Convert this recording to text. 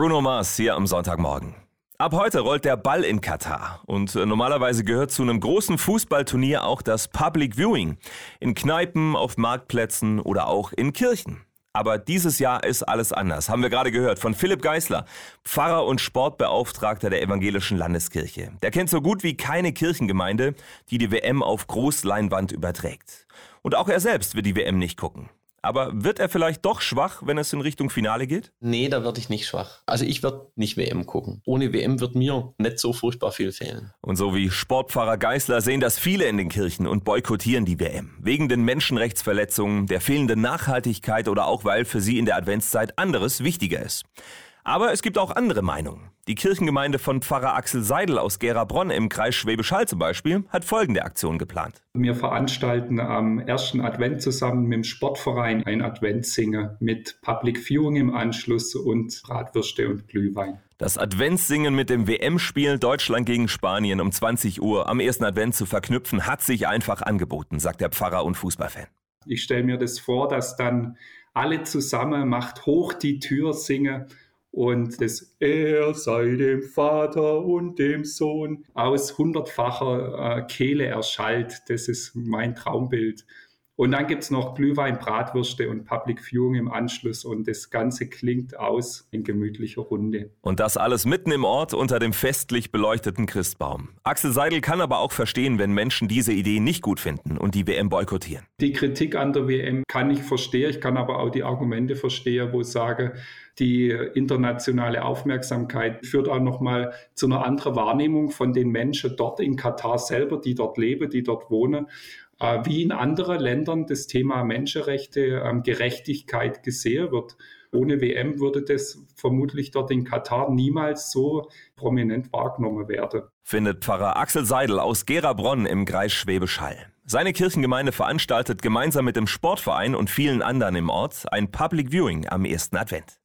Bruno Mars hier am Sonntagmorgen. Ab heute rollt der Ball in Katar und äh, normalerweise gehört zu einem großen Fußballturnier auch das Public Viewing. In Kneipen, auf Marktplätzen oder auch in Kirchen. Aber dieses Jahr ist alles anders, haben wir gerade gehört von Philipp Geisler, Pfarrer und Sportbeauftragter der Evangelischen Landeskirche. Der kennt so gut wie keine Kirchengemeinde, die die WM auf Großleinwand überträgt. Und auch er selbst wird die WM nicht gucken. Aber wird er vielleicht doch schwach, wenn es in Richtung Finale geht? Nee, da würde ich nicht schwach. Also ich würde nicht WM gucken. Ohne WM wird mir nicht so furchtbar viel fehlen. Und so wie Sportpfarrer Geißler sehen das viele in den Kirchen und boykottieren die WM. Wegen den Menschenrechtsverletzungen, der fehlenden Nachhaltigkeit oder auch weil für sie in der Adventszeit anderes wichtiger ist. Aber es gibt auch andere Meinungen. Die Kirchengemeinde von Pfarrer Axel Seidel aus Gerabronn im Kreis Schwäbisch Hall zum Beispiel hat folgende Aktion geplant. Wir veranstalten am ersten Advent zusammen mit dem Sportverein ein Adventssingen mit Public Viewing im Anschluss und Bratwürste und Glühwein. Das Adventssingen mit dem WM-Spiel Deutschland gegen Spanien um 20 Uhr am ersten Advent zu verknüpfen, hat sich einfach angeboten, sagt der Pfarrer und Fußballfan. Ich stelle mir das vor, dass dann alle zusammen macht hoch die Tür singen und das Er sei dem Vater und dem Sohn aus hundertfacher äh, Kehle erschallt. Das ist mein Traumbild. Und dann gibt es noch Glühwein, Bratwürste und Public Viewing im Anschluss und das Ganze klingt aus in gemütlicher Runde. Und das alles mitten im Ort unter dem festlich beleuchteten Christbaum. Axel Seidel kann aber auch verstehen, wenn Menschen diese Idee nicht gut finden und die WM boykottieren. Die Kritik an der WM kann ich verstehen, ich kann aber auch die Argumente verstehen, wo ich sage, die internationale Aufmerksamkeit führt auch nochmal zu einer anderen Wahrnehmung von den Menschen dort in Katar selber, die dort leben, die dort wohnen wie in anderen Ländern das Thema Menschenrechte, ähm, Gerechtigkeit gesehen wird. Ohne WM würde das vermutlich dort in Katar niemals so prominent wahrgenommen werden. Findet Pfarrer Axel Seidel aus Gerabronn im Kreis Schwäbisch Hall. Seine Kirchengemeinde veranstaltet gemeinsam mit dem Sportverein und vielen anderen im Ort ein Public Viewing am ersten Advent.